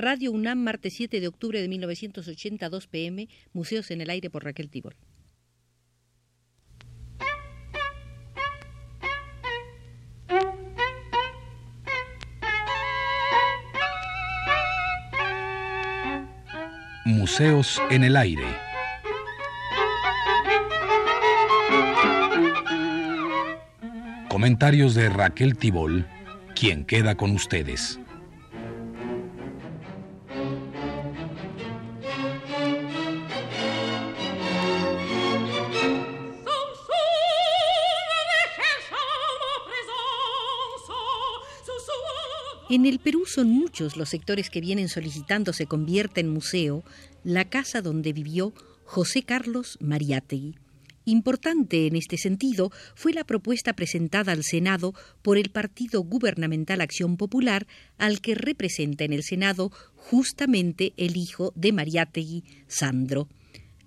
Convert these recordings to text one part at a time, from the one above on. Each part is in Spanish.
Radio UNAM, martes 7 de octubre de 1982 pm, Museos en el Aire por Raquel Tibol. Museos en el Aire. Comentarios de Raquel Tibol, quien queda con ustedes. En el Perú son muchos los sectores que vienen solicitando se convierta en museo la casa donde vivió José Carlos Mariátegui. Importante en este sentido fue la propuesta presentada al Senado por el Partido Gubernamental Acción Popular, al que representa en el Senado justamente el hijo de Mariátegui, Sandro.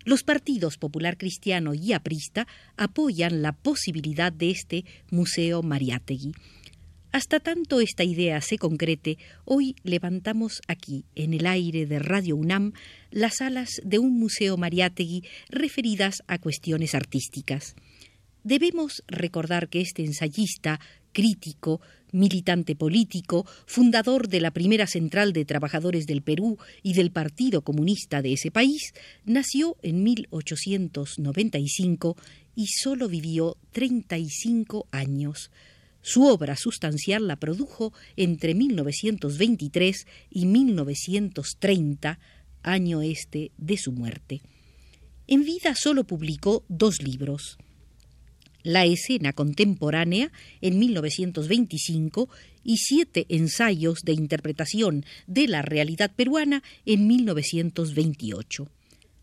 Los partidos Popular Cristiano y Aprista apoyan la posibilidad de este Museo Mariátegui. Hasta tanto esta idea se concrete, hoy levantamos aquí, en el aire de Radio UNAM, las alas de un museo Mariátegui referidas a cuestiones artísticas. Debemos recordar que este ensayista, crítico, militante político, fundador de la primera central de trabajadores del Perú y del Partido Comunista de ese país, nació en 1895 y solo vivió 35 años. Su obra sustancial la produjo entre 1923 y 1930, año este de su muerte. En vida solo publicó dos libros. La escena contemporánea en 1925 y siete ensayos de interpretación de la realidad peruana en 1928.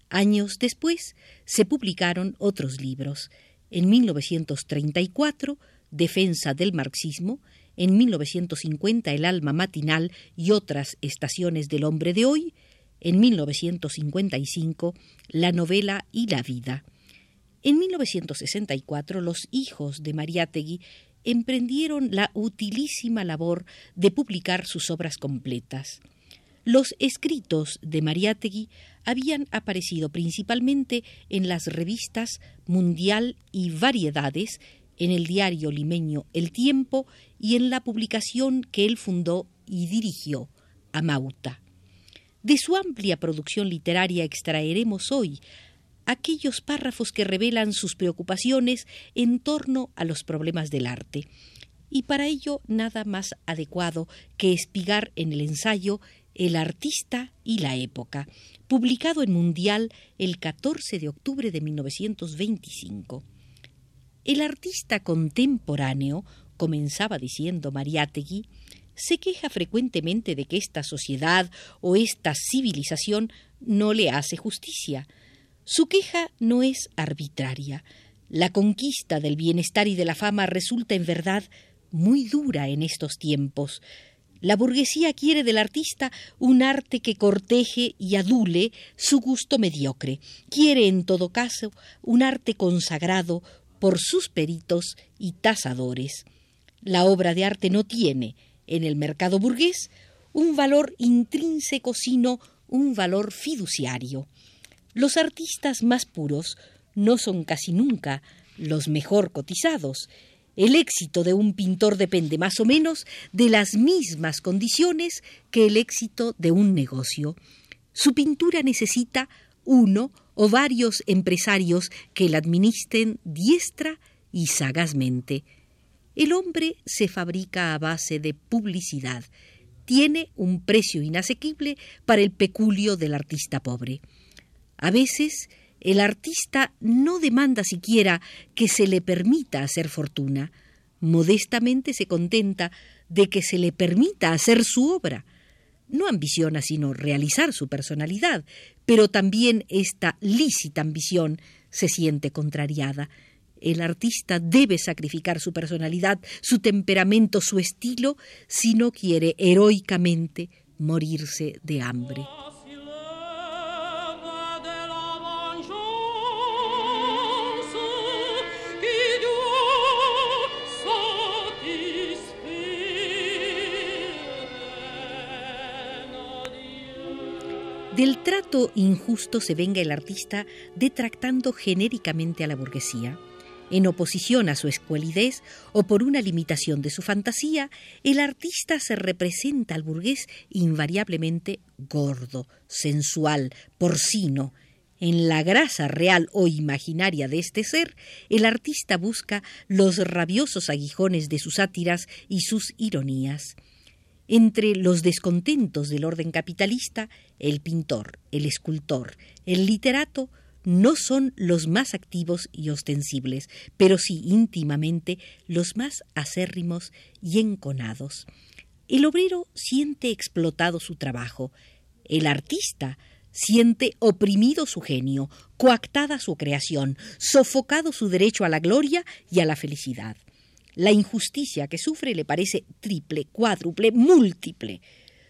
Años después se publicaron otros libros. En 1934 Defensa del marxismo, en 1950 El alma matinal y otras estaciones del hombre de hoy, en 1955 La novela y la vida. En 1964 los hijos de Mariátegui emprendieron la utilísima labor de publicar sus obras completas. Los escritos de Mariátegui habían aparecido principalmente en las revistas Mundial y Variedades en el diario limeño El Tiempo y en la publicación que él fundó y dirigió, Amauta. De su amplia producción literaria extraeremos hoy aquellos párrafos que revelan sus preocupaciones en torno a los problemas del arte. Y para ello nada más adecuado que espigar en el ensayo El artista y la época, publicado en Mundial el 14 de octubre de 1925. El artista contemporáneo, comenzaba diciendo Mariátegui, se queja frecuentemente de que esta sociedad o esta civilización no le hace justicia. Su queja no es arbitraria. La conquista del bienestar y de la fama resulta en verdad muy dura en estos tiempos. La burguesía quiere del artista un arte que corteje y adule su gusto mediocre. Quiere, en todo caso, un arte consagrado, por sus peritos y tasadores. La obra de arte no tiene, en el mercado burgués, un valor intrínseco, sino un valor fiduciario. Los artistas más puros no son casi nunca los mejor cotizados. El éxito de un pintor depende más o menos de las mismas condiciones que el éxito de un negocio. Su pintura necesita uno o varios empresarios que la administren diestra y sagazmente. El hombre se fabrica a base de publicidad. Tiene un precio inasequible para el peculio del artista pobre. A veces el artista no demanda siquiera que se le permita hacer fortuna. Modestamente se contenta de que se le permita hacer su obra no ambiciona sino realizar su personalidad, pero también esta lícita ambición se siente contrariada. El artista debe sacrificar su personalidad, su temperamento, su estilo, si no quiere heroicamente morirse de hambre. Del trato injusto se venga el artista detractando genéricamente a la burguesía. En oposición a su escualidez o por una limitación de su fantasía, el artista se representa al burgués invariablemente gordo, sensual, porcino. En la grasa real o imaginaria de este ser, el artista busca los rabiosos aguijones de sus sátiras y sus ironías. Entre los descontentos del orden capitalista, el pintor, el escultor, el literato no son los más activos y ostensibles, pero sí íntimamente los más acérrimos y enconados. El obrero siente explotado su trabajo, el artista siente oprimido su genio, coactada su creación, sofocado su derecho a la gloria y a la felicidad. La injusticia que sufre le parece triple, cuádruple, múltiple.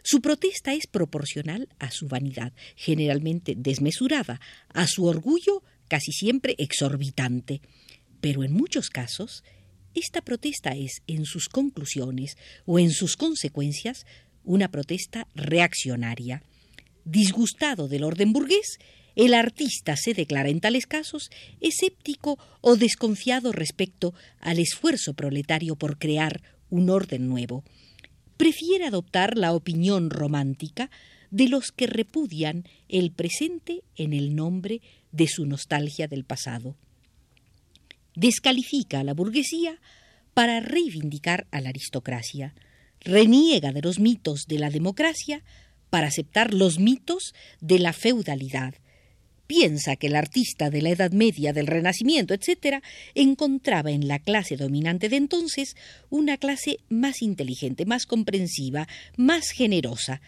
Su protesta es proporcional a su vanidad, generalmente desmesurada, a su orgullo, casi siempre exorbitante. Pero en muchos casos, esta protesta es, en sus conclusiones o en sus consecuencias, una protesta reaccionaria. Disgustado del orden burgués, el artista se declara en tales casos escéptico o desconfiado respecto al esfuerzo proletario por crear un orden nuevo. Prefiere adoptar la opinión romántica de los que repudian el presente en el nombre de su nostalgia del pasado. Descalifica a la burguesía para reivindicar a la aristocracia, reniega de los mitos de la democracia para aceptar los mitos de la feudalidad, piensa que el artista de la Edad Media, del Renacimiento, etc., encontraba en la clase dominante de entonces una clase más inteligente, más comprensiva, más generosa.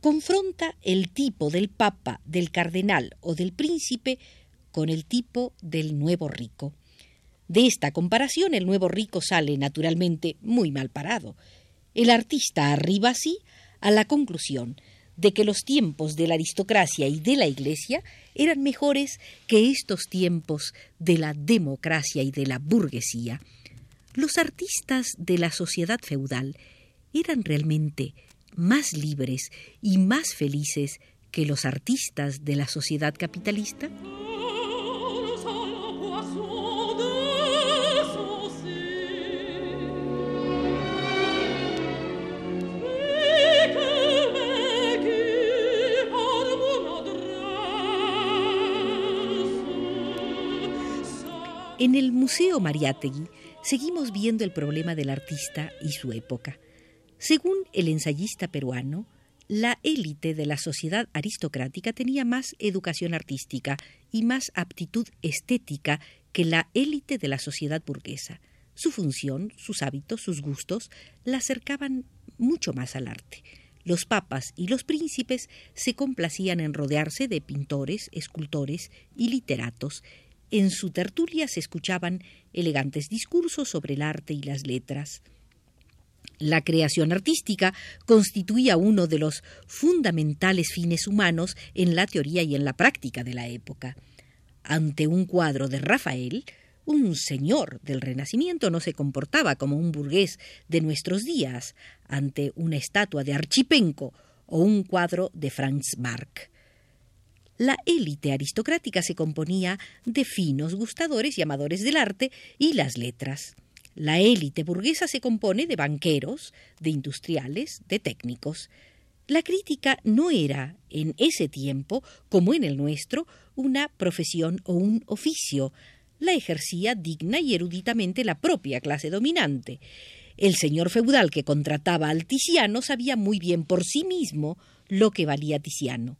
Confronta el tipo del papa, del cardenal o del príncipe con el tipo del nuevo rico. De esta comparación el nuevo rico sale naturalmente muy mal parado. El artista arriba así a la conclusión de que los tiempos de la aristocracia y de la Iglesia eran mejores que estos tiempos de la democracia y de la burguesía. Los artistas de la sociedad feudal eran realmente más libres y más felices que los artistas de la sociedad capitalista? En el Museo Mariátegui seguimos viendo el problema del artista y su época. Según el ensayista peruano, la élite de la sociedad aristocrática tenía más educación artística y más aptitud estética que la élite de la sociedad burguesa. Su función, sus hábitos, sus gustos la acercaban mucho más al arte. Los papas y los príncipes se complacían en rodearse de pintores, escultores y literatos, en su tertulia se escuchaban elegantes discursos sobre el arte y las letras. La creación artística constituía uno de los fundamentales fines humanos en la teoría y en la práctica de la época. Ante un cuadro de Rafael, un señor del Renacimiento no se comportaba como un burgués de nuestros días ante una estatua de Archipenco o un cuadro de Franz Marc. La élite aristocrática se componía de finos gustadores y amadores del arte y las letras. La élite burguesa se compone de banqueros, de industriales, de técnicos. La crítica no era, en ese tiempo, como en el nuestro, una profesión o un oficio. La ejercía digna y eruditamente la propia clase dominante. El señor feudal que contrataba al Ticiano sabía muy bien por sí mismo lo que valía Ticiano.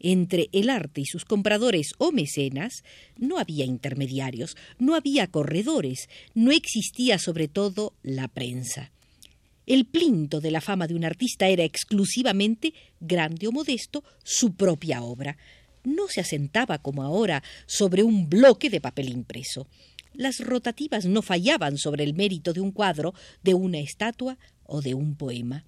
Entre el arte y sus compradores o mecenas no había intermediarios, no había corredores, no existía sobre todo la prensa. El plinto de la fama de un artista era exclusivamente, grande o modesto, su propia obra. No se asentaba como ahora sobre un bloque de papel impreso. Las rotativas no fallaban sobre el mérito de un cuadro, de una estatua o de un poema.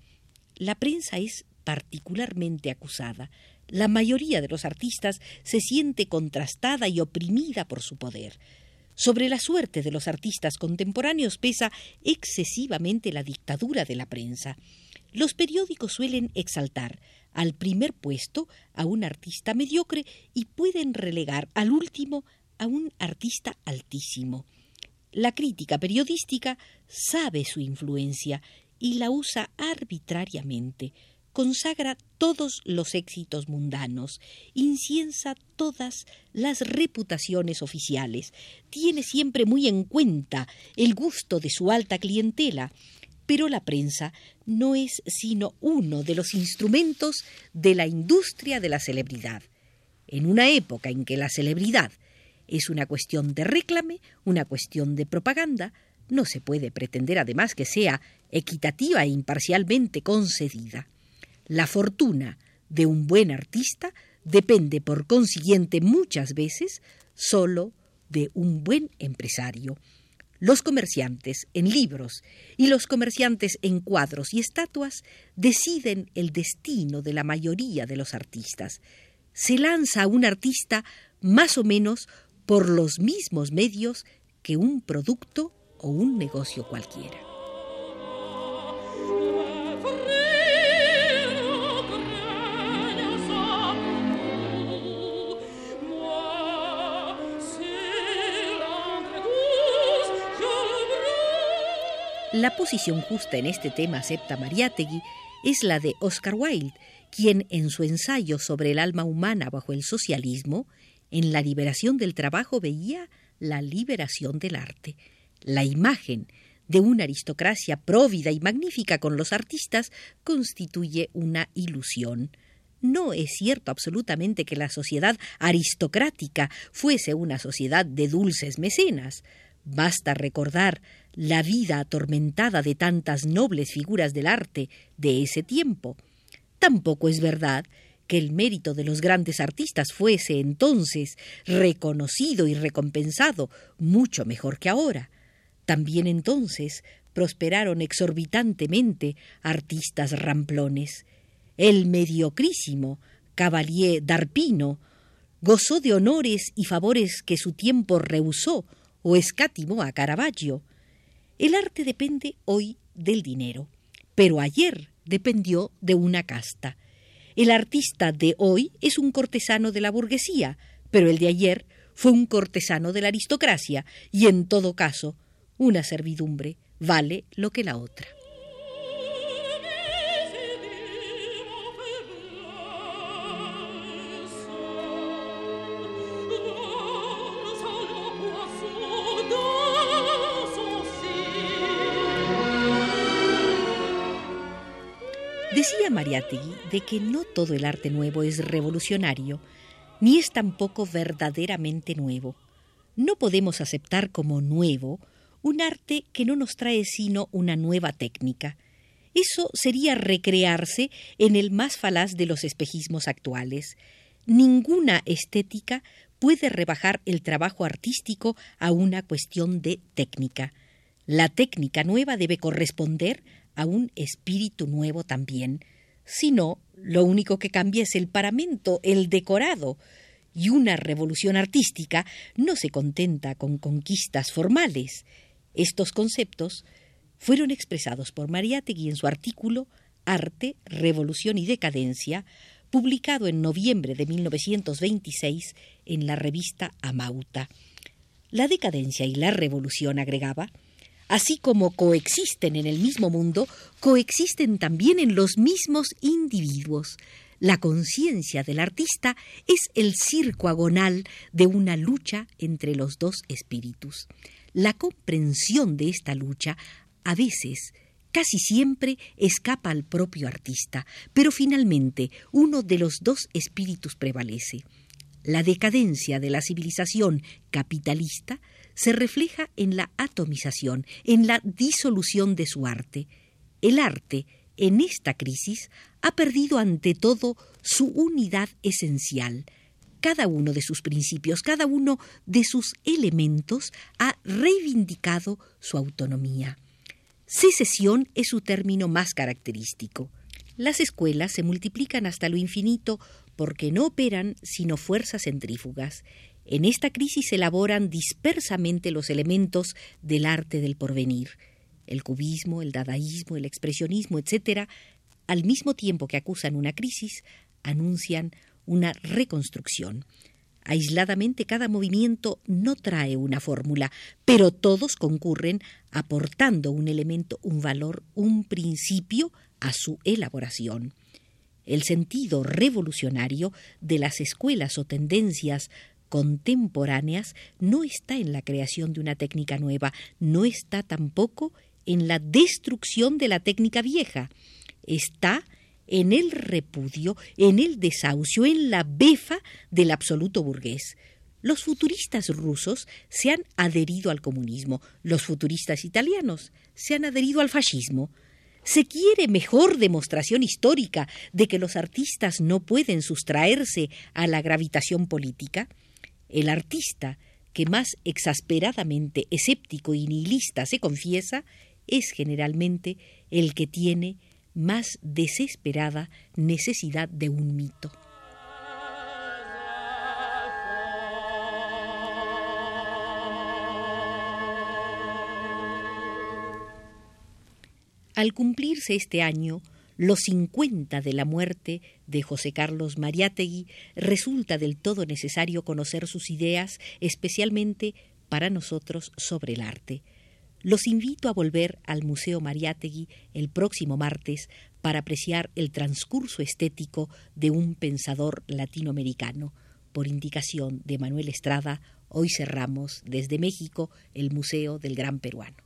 La prensa es particularmente acusada la mayoría de los artistas se siente contrastada y oprimida por su poder. Sobre la suerte de los artistas contemporáneos pesa excesivamente la dictadura de la prensa. Los periódicos suelen exaltar al primer puesto a un artista mediocre y pueden relegar al último a un artista altísimo. La crítica periodística sabe su influencia y la usa arbitrariamente, consagra todos los éxitos mundanos, inciensa todas las reputaciones oficiales, tiene siempre muy en cuenta el gusto de su alta clientela, pero la prensa no es sino uno de los instrumentos de la industria de la celebridad. En una época en que la celebridad es una cuestión de réclame, una cuestión de propaganda, no se puede pretender además que sea equitativa e imparcialmente concedida. La fortuna de un buen artista depende, por consiguiente, muchas veces solo de un buen empresario. Los comerciantes en libros y los comerciantes en cuadros y estatuas deciden el destino de la mayoría de los artistas. Se lanza a un artista más o menos por los mismos medios que un producto o un negocio cualquiera. La posición justa en este tema, acepta Mariátegui, es la de Oscar Wilde, quien en su ensayo sobre el alma humana bajo el socialismo, en la liberación del trabajo veía la liberación del arte. La imagen de una aristocracia próvida y magnífica con los artistas constituye una ilusión. No es cierto absolutamente que la sociedad aristocrática fuese una sociedad de dulces mecenas. Basta recordar la vida atormentada de tantas nobles figuras del arte de ese tiempo. Tampoco es verdad que el mérito de los grandes artistas fuese entonces reconocido y recompensado mucho mejor que ahora. También entonces prosperaron exorbitantemente artistas ramplones. El mediocrísimo Cavalier d'Arpino gozó de honores y favores que su tiempo rehusó o escatimó a Caravaggio. El arte depende hoy del dinero, pero ayer dependió de una casta. El artista de hoy es un cortesano de la burguesía, pero el de ayer fue un cortesano de la aristocracia, y en todo caso, una servidumbre vale lo que la otra. Decía Mariátegui de que no todo el arte nuevo es revolucionario, ni es tampoco verdaderamente nuevo. No podemos aceptar como nuevo un arte que no nos trae sino una nueva técnica. Eso sería recrearse en el más falaz de los espejismos actuales. Ninguna estética puede rebajar el trabajo artístico a una cuestión de técnica. La técnica nueva debe corresponder a un espíritu nuevo también, sino lo único que cambia es el paramento, el decorado, y una revolución artística no se contenta con conquistas formales. Estos conceptos fueron expresados por Mariátegui en su artículo Arte, Revolución y Decadencia, publicado en noviembre de 1926 en la revista Amauta. La decadencia y la revolución, agregaba, así como coexisten en el mismo mundo, coexisten también en los mismos individuos. La conciencia del artista es el circo agonal de una lucha entre los dos espíritus. La comprensión de esta lucha a veces casi siempre escapa al propio artista, pero finalmente uno de los dos espíritus prevalece. La decadencia de la civilización capitalista se refleja en la atomización, en la disolución de su arte. El arte, en esta crisis, ha perdido ante todo su unidad esencial. Cada uno de sus principios, cada uno de sus elementos ha reivindicado su autonomía. Secesión es su término más característico. Las escuelas se multiplican hasta lo infinito porque no operan sino fuerzas centrífugas En esta crisis elaboran dispersamente los elementos del arte del porvenir. El cubismo, el dadaísmo, el expresionismo, etc., al mismo tiempo que acusan una crisis, anuncian una reconstrucción. Aisladamente cada movimiento no trae una fórmula, pero todos concurren aportando un elemento, un valor, un principio a su elaboración. El sentido revolucionario de las escuelas o tendencias contemporáneas no está en la creación de una técnica nueva, no está tampoco en la destrucción de la técnica vieja, está en el repudio, en el desahucio, en la befa del absoluto burgués. Los futuristas rusos se han adherido al comunismo, los futuristas italianos se han adherido al fascismo. ¿Se quiere mejor demostración histórica de que los artistas no pueden sustraerse a la gravitación política? El artista que más exasperadamente escéptico y nihilista se confiesa es generalmente el que tiene más desesperada necesidad de un mito. Al cumplirse este año los 50 de la muerte de José Carlos Mariátegui, resulta del todo necesario conocer sus ideas, especialmente para nosotros sobre el arte. Los invito a volver al Museo Mariátegui el próximo martes para apreciar el transcurso estético de un pensador latinoamericano. Por indicación de Manuel Estrada, hoy cerramos desde México el Museo del Gran Peruano.